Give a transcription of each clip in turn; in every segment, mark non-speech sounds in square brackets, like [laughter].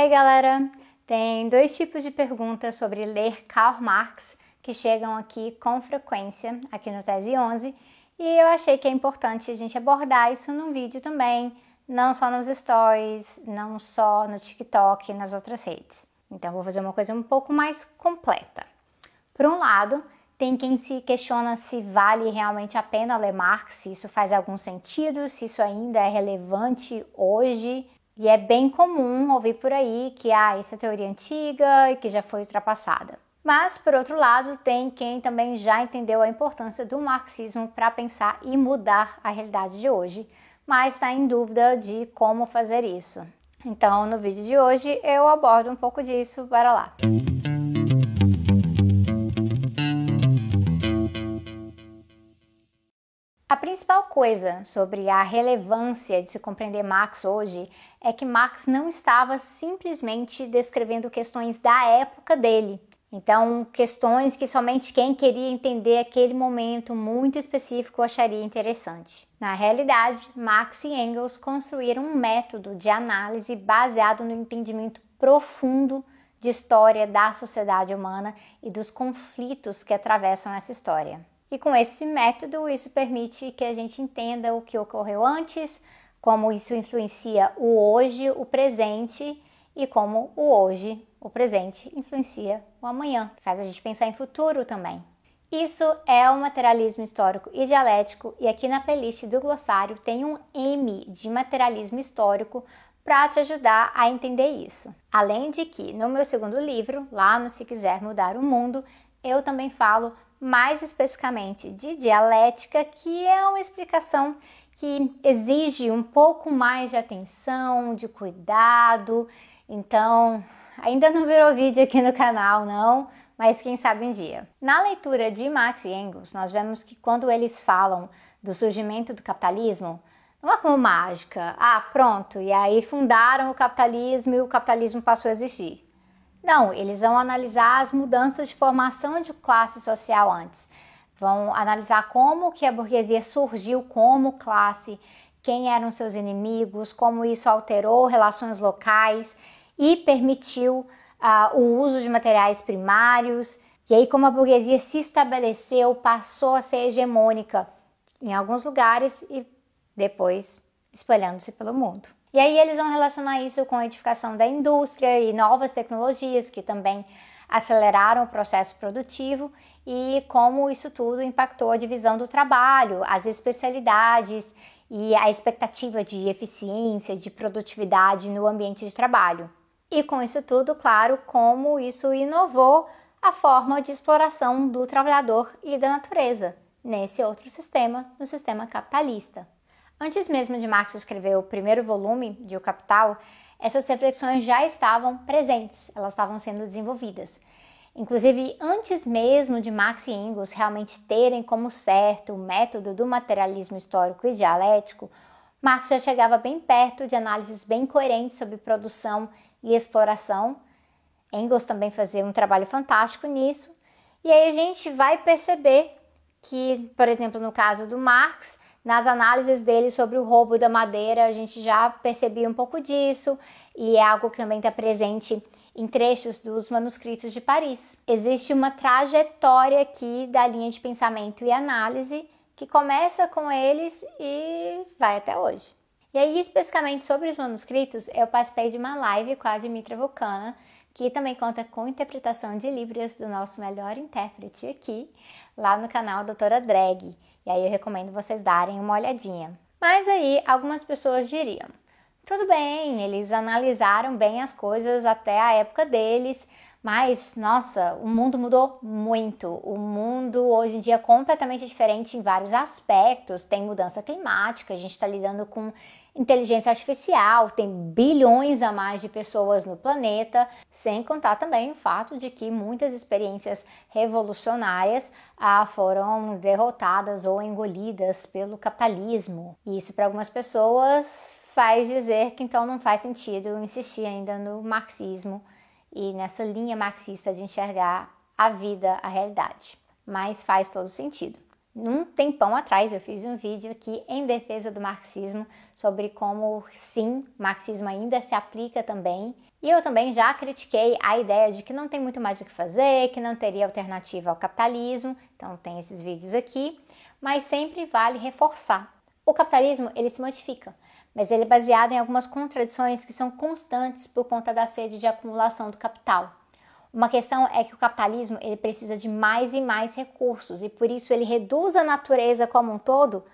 Ei galera, tem dois tipos de perguntas sobre ler Karl Marx que chegam aqui com frequência, aqui no Tese 11, e eu achei que é importante a gente abordar isso num vídeo também, não só nos stories, não só no TikTok e nas outras redes. Então vou fazer uma coisa um pouco mais completa. Por um lado, tem quem se questiona se vale realmente a pena ler Marx, se isso faz algum sentido, se isso ainda é relevante hoje e é bem comum ouvir por aí que ah, isso é teoria antiga e que já foi ultrapassada. Mas, por outro lado, tem quem também já entendeu a importância do marxismo para pensar e mudar a realidade de hoje, mas está em dúvida de como fazer isso. Então, no vídeo de hoje, eu abordo um pouco disso. Bora lá! A principal coisa sobre a relevância de se compreender Marx hoje é que Marx não estava simplesmente descrevendo questões da época dele. Então, questões que somente quem queria entender aquele momento muito específico acharia interessante. Na realidade, Marx e Engels construíram um método de análise baseado no entendimento profundo de história da sociedade humana e dos conflitos que atravessam essa história. E com esse método, isso permite que a gente entenda o que ocorreu antes, como isso influencia o hoje, o presente e como o hoje, o presente, influencia o amanhã, faz a gente pensar em futuro também. Isso é o materialismo histórico e dialético, e aqui na playlist do glossário tem um M de materialismo histórico para te ajudar a entender isso. Além de que no meu segundo livro, lá no Se Quiser Mudar o Mundo, eu também falo mais especificamente de dialética, que é uma explicação que exige um pouco mais de atenção, de cuidado. Então, ainda não virou vídeo aqui no canal, não, mas quem sabe um dia. Na leitura de Marx e Engels, nós vemos que quando eles falam do surgimento do capitalismo, não é como mágica, ah, pronto, e aí fundaram o capitalismo e o capitalismo passou a existir. Não, eles vão analisar as mudanças de formação de classe social antes. Vão analisar como que a burguesia surgiu como classe, quem eram seus inimigos, como isso alterou relações locais e permitiu uh, o uso de materiais primários. E aí, como a burguesia se estabeleceu, passou a ser hegemônica em alguns lugares e depois espalhando-se pelo mundo. E aí eles vão relacionar isso com a edificação da indústria e novas tecnologias que também aceleraram o processo produtivo e como isso tudo impactou a divisão do trabalho, as especialidades e a expectativa de eficiência, de produtividade no ambiente de trabalho. E com isso tudo, claro, como isso inovou a forma de exploração do trabalhador e da natureza nesse outro sistema, no sistema capitalista. Antes mesmo de Marx escrever o primeiro volume de O Capital, essas reflexões já estavam presentes, elas estavam sendo desenvolvidas. Inclusive, antes mesmo de Marx e Engels realmente terem como certo o método do materialismo histórico e dialético, Marx já chegava bem perto de análises bem coerentes sobre produção e exploração. Engels também fazia um trabalho fantástico nisso. E aí a gente vai perceber que, por exemplo, no caso do Marx, nas análises dele sobre o roubo da madeira, a gente já percebia um pouco disso e é algo que também está presente em trechos dos manuscritos de Paris. Existe uma trajetória aqui da linha de pensamento e análise que começa com eles e vai até hoje. E aí, especificamente sobre os manuscritos, eu participei de uma live com a Dimitra Vulcana, que também conta com interpretação de Libras do nosso melhor intérprete aqui, lá no canal Doutora Drag. E aí eu recomendo vocês darem uma olhadinha. Mas aí algumas pessoas diriam: tudo bem, eles analisaram bem as coisas até a época deles, mas nossa, o mundo mudou muito. O mundo hoje em dia é completamente diferente em vários aspectos. Tem mudança climática, a gente está lidando com inteligência artificial, tem bilhões a mais de pessoas no planeta, sem contar também o fato de que muitas experiências revolucionárias ah, foram derrotadas ou engolidas pelo capitalismo. Isso para algumas pessoas faz dizer que então não faz sentido insistir ainda no marxismo e nessa linha marxista de enxergar a vida, a realidade. Mas faz todo sentido. Num tempão atrás eu fiz um vídeo aqui em defesa do marxismo sobre como sim, marxismo ainda se aplica também E eu também já critiquei a ideia de que não tem muito mais o que fazer, que não teria alternativa ao capitalismo, então tem esses vídeos aqui, mas sempre vale reforçar. O capitalismo, ele se modifica, mas ele é baseado em algumas contradições que são constantes por conta da sede de acumulação do capital. Uma questão é que o capitalismo ele precisa de mais e mais recursos e por isso ele reduz a natureza como um todo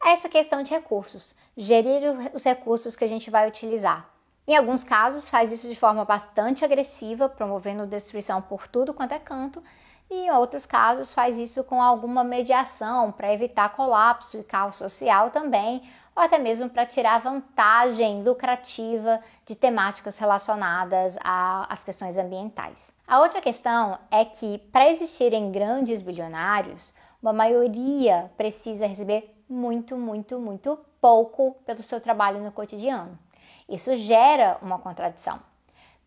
a essa questão de recursos, gerir os recursos que a gente vai utilizar. Em alguns casos, faz isso de forma bastante agressiva, promovendo destruição por tudo quanto é canto, e em outros casos, faz isso com alguma mediação para evitar colapso e caos social também, ou até mesmo para tirar vantagem lucrativa de temáticas relacionadas às questões ambientais. A outra questão é que, para existirem grandes bilionários, uma maioria precisa receber muito, muito, muito pouco pelo seu trabalho no cotidiano. Isso gera uma contradição.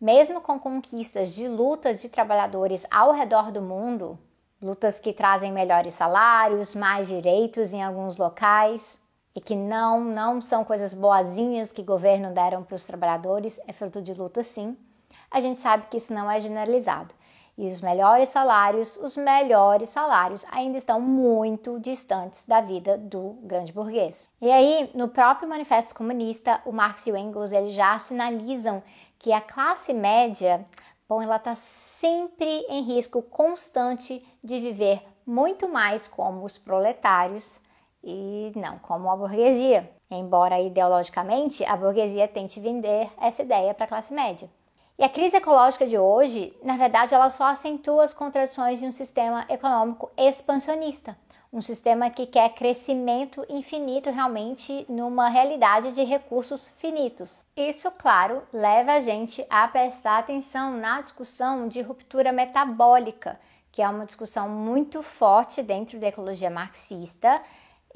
Mesmo com conquistas de luta de trabalhadores ao redor do mundo, lutas que trazem melhores salários, mais direitos em alguns locais e que não não são coisas boazinhas que o governo deram para os trabalhadores, é fruto de luta sim. A gente sabe que isso não é generalizado. E os melhores salários, os melhores salários ainda estão muito distantes da vida do grande burguês. E aí, no próprio Manifesto Comunista, o Marx e o Engels eles já sinalizam que a classe média, bom, ela está sempre em risco constante de viver muito mais como os proletários e não como a burguesia. Embora ideologicamente a burguesia tente vender essa ideia para a classe média. E a crise ecológica de hoje, na verdade, ela só acentua as contradições de um sistema econômico expansionista, um sistema que quer crescimento infinito realmente numa realidade de recursos finitos. Isso, claro, leva a gente a prestar atenção na discussão de ruptura metabólica, que é uma discussão muito forte dentro da ecologia marxista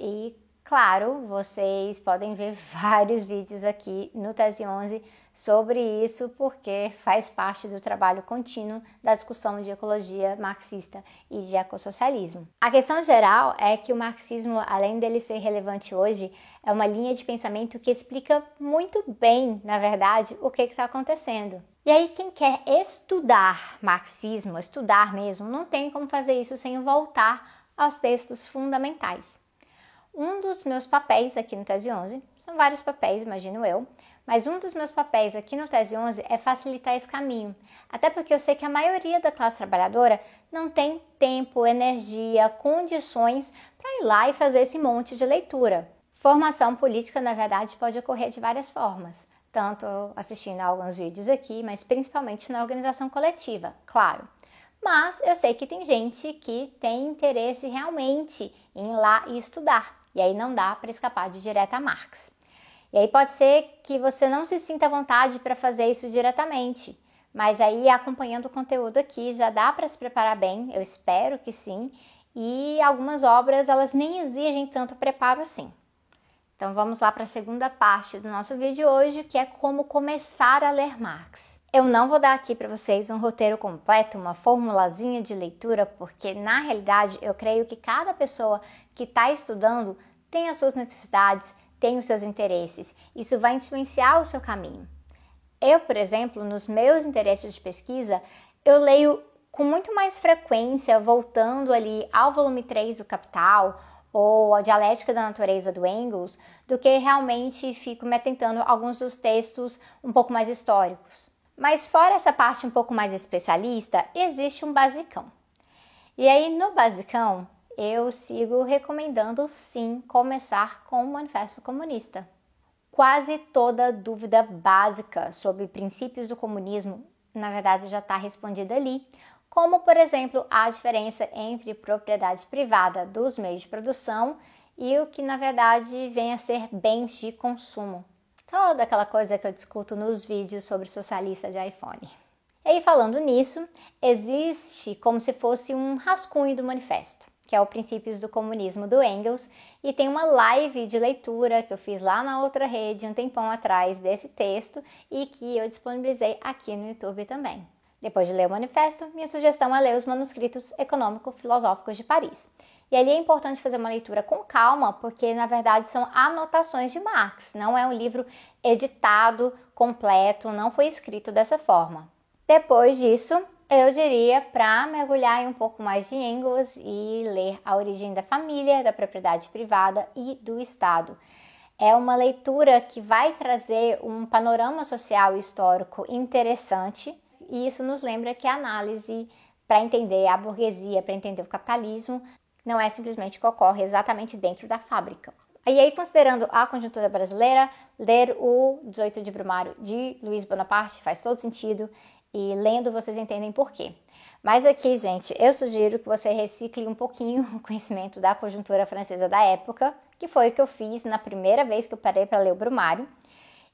e Claro, vocês podem ver [laughs] vários vídeos aqui no Tese 11 sobre isso, porque faz parte do trabalho contínuo da discussão de ecologia marxista e de ecossocialismo. A questão geral é que o marxismo, além dele ser relevante hoje, é uma linha de pensamento que explica muito bem, na verdade, o que está acontecendo. E aí, quem quer estudar marxismo, estudar mesmo, não tem como fazer isso sem voltar aos textos fundamentais. Um dos meus papéis aqui no Tese 11, são vários papéis, imagino eu, mas um dos meus papéis aqui no Tese 11 é facilitar esse caminho. Até porque eu sei que a maioria da classe trabalhadora não tem tempo, energia, condições para ir lá e fazer esse monte de leitura. Formação política, na verdade, pode ocorrer de várias formas, tanto assistindo a alguns vídeos aqui, mas principalmente na organização coletiva, claro. Mas eu sei que tem gente que tem interesse realmente em ir lá e estudar. E aí não dá para escapar de direto a Marx. E aí pode ser que você não se sinta à vontade para fazer isso diretamente, mas aí acompanhando o conteúdo aqui já dá para se preparar bem, eu espero que sim, e algumas obras elas nem exigem tanto preparo assim. Então vamos lá para a segunda parte do nosso vídeo hoje, que é como começar a ler Marx. Eu não vou dar aqui para vocês um roteiro completo, uma formulazinha de leitura, porque na realidade eu creio que cada pessoa que está estudando tem as suas necessidades, tem os seus interesses. Isso vai influenciar o seu caminho. Eu, por exemplo, nos meus interesses de pesquisa, eu leio com muito mais frequência, voltando ali ao volume 3 do Capital ou a Dialética da Natureza do Engels, do que realmente fico me atentando a alguns dos textos um pouco mais históricos. Mas fora essa parte um pouco mais especialista, existe um basicão. E aí no basicão, eu sigo recomendando sim começar com o Manifesto Comunista. Quase toda dúvida básica sobre princípios do comunismo, na verdade, já está respondida ali, como, por exemplo, a diferença entre propriedade privada dos meios de produção e o que, na verdade, vem a ser bens de consumo. Toda aquela coisa que eu discuto nos vídeos sobre socialista de iPhone. E aí, falando nisso, existe como se fosse um rascunho do manifesto que é o Princípios do Comunismo do Engels, e tem uma live de leitura que eu fiz lá na outra rede um tempão atrás desse texto e que eu disponibilizei aqui no YouTube também. Depois de ler o manifesto, minha sugestão é ler os manuscritos econômico-filosóficos de Paris. E ali é importante fazer uma leitura com calma, porque na verdade são anotações de Marx, não é um livro editado, completo, não foi escrito dessa forma. Depois disso, eu diria para mergulhar em um pouco mais de Engels e ler A Origem da Família, da Propriedade Privada e do Estado. É uma leitura que vai trazer um panorama social e histórico interessante, e isso nos lembra que a análise para entender a burguesia, para entender o capitalismo, não é simplesmente o que ocorre exatamente dentro da fábrica. E aí, considerando a conjuntura brasileira, ler o 18 de Brumário de Luiz Bonaparte faz todo sentido e lendo vocês entendem por quê. Mas aqui, gente, eu sugiro que você recicle um pouquinho o conhecimento da conjuntura francesa da época, que foi o que eu fiz na primeira vez que eu parei para ler o Brumário.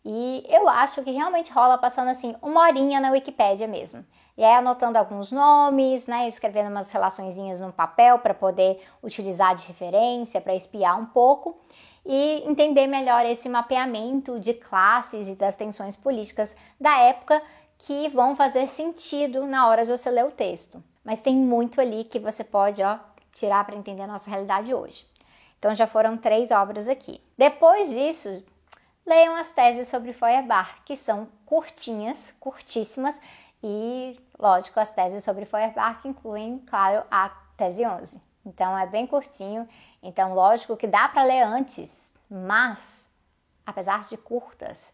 E eu acho que realmente rola passando assim uma horinha na Wikipédia mesmo. E aí anotando alguns nomes, né, escrevendo umas relaçõezinhas num papel para poder utilizar de referência, para espiar um pouco e entender melhor esse mapeamento de classes e das tensões políticas da época que vão fazer sentido na hora de você ler o texto. Mas tem muito ali que você pode ó, tirar para entender a nossa realidade hoje. Então já foram três obras aqui. Depois disso, leiam as teses sobre Feuerbach, que são curtinhas, curtíssimas, e, lógico, as teses sobre Feuerbach incluem, claro, a tese 11. Então é bem curtinho, então lógico que dá para ler antes, mas apesar de curtas,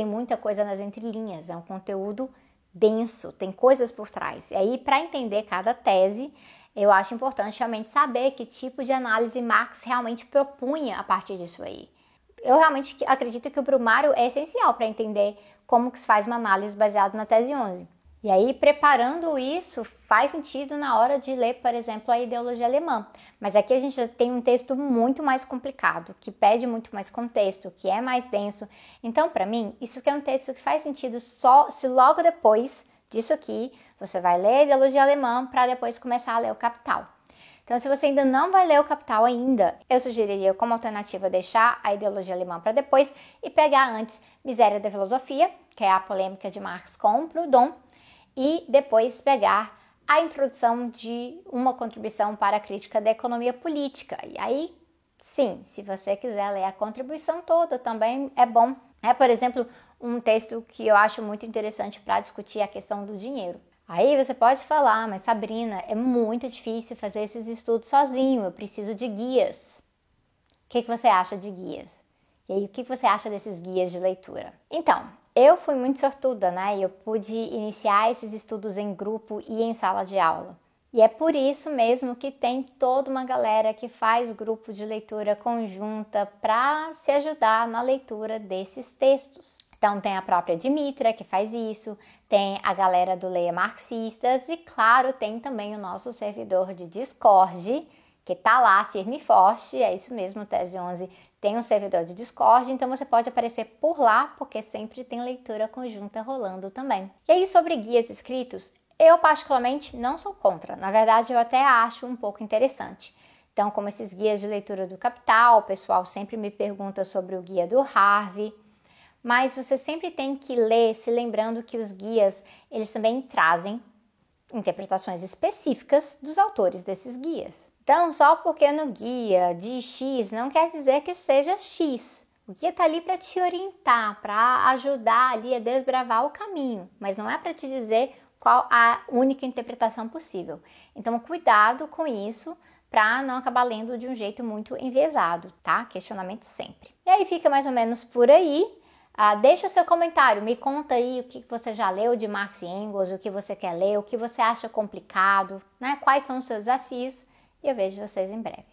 tem muita coisa nas entrelinhas, é um conteúdo denso, tem coisas por trás. E aí, para entender cada tese, eu acho importante realmente saber que tipo de análise Marx realmente propunha a partir disso aí. Eu realmente acredito que o brumário é essencial para entender como que se faz uma análise baseada na tese 11. E aí, preparando isso, faz sentido na hora de ler, por exemplo, a ideologia alemã. Mas aqui a gente tem um texto muito mais complicado, que pede muito mais contexto, que é mais denso. Então, para mim, isso aqui é um texto que faz sentido só se logo depois disso aqui você vai ler a ideologia alemã para depois começar a ler o Capital. Então, se você ainda não vai ler o Capital ainda, eu sugeriria como alternativa deixar a ideologia alemã para depois e pegar antes Miséria da Filosofia, que é a polêmica de Marx com Proudhon, e depois pegar a introdução de uma contribuição para a crítica da economia política. E aí, sim, se você quiser ler a contribuição toda, também é bom. É, por exemplo, um texto que eu acho muito interessante para discutir a questão do dinheiro. Aí você pode falar, mas Sabrina, é muito difícil fazer esses estudos sozinho, eu preciso de guias. O que, que você acha de guias? E aí, o que você acha desses guias de leitura? Então, eu fui muito sortuda, né? Eu pude iniciar esses estudos em grupo e em sala de aula. E é por isso mesmo que tem toda uma galera que faz grupo de leitura conjunta para se ajudar na leitura desses textos. Então tem a própria Dimitra que faz isso, tem a galera do Leia Marxistas e claro, tem também o nosso servidor de Discord, que tá lá firme e forte, é isso mesmo, Tese 11 tem um servidor de Discord, então você pode aparecer por lá, porque sempre tem leitura conjunta rolando também. E aí, sobre guias escritos, eu particularmente não sou contra, na verdade, eu até acho um pouco interessante. Então, como esses guias de leitura do Capital, o pessoal sempre me pergunta sobre o guia do Harvey, mas você sempre tem que ler se lembrando que os guias, eles também trazem interpretações específicas dos autores desses guias. Então, só porque no guia de X não quer dizer que seja X. O guia está ali para te orientar, para ajudar ali a desbravar o caminho, mas não é para te dizer qual a única interpretação possível. Então, cuidado com isso para não acabar lendo de um jeito muito enviesado, tá? Questionamento sempre. E aí fica mais ou menos por aí. Ah, deixa o seu comentário, me conta aí o que você já leu de Marx e Engels, o que você quer ler, o que você acha complicado, né? Quais são os seus desafios e eu vejo vocês em breve.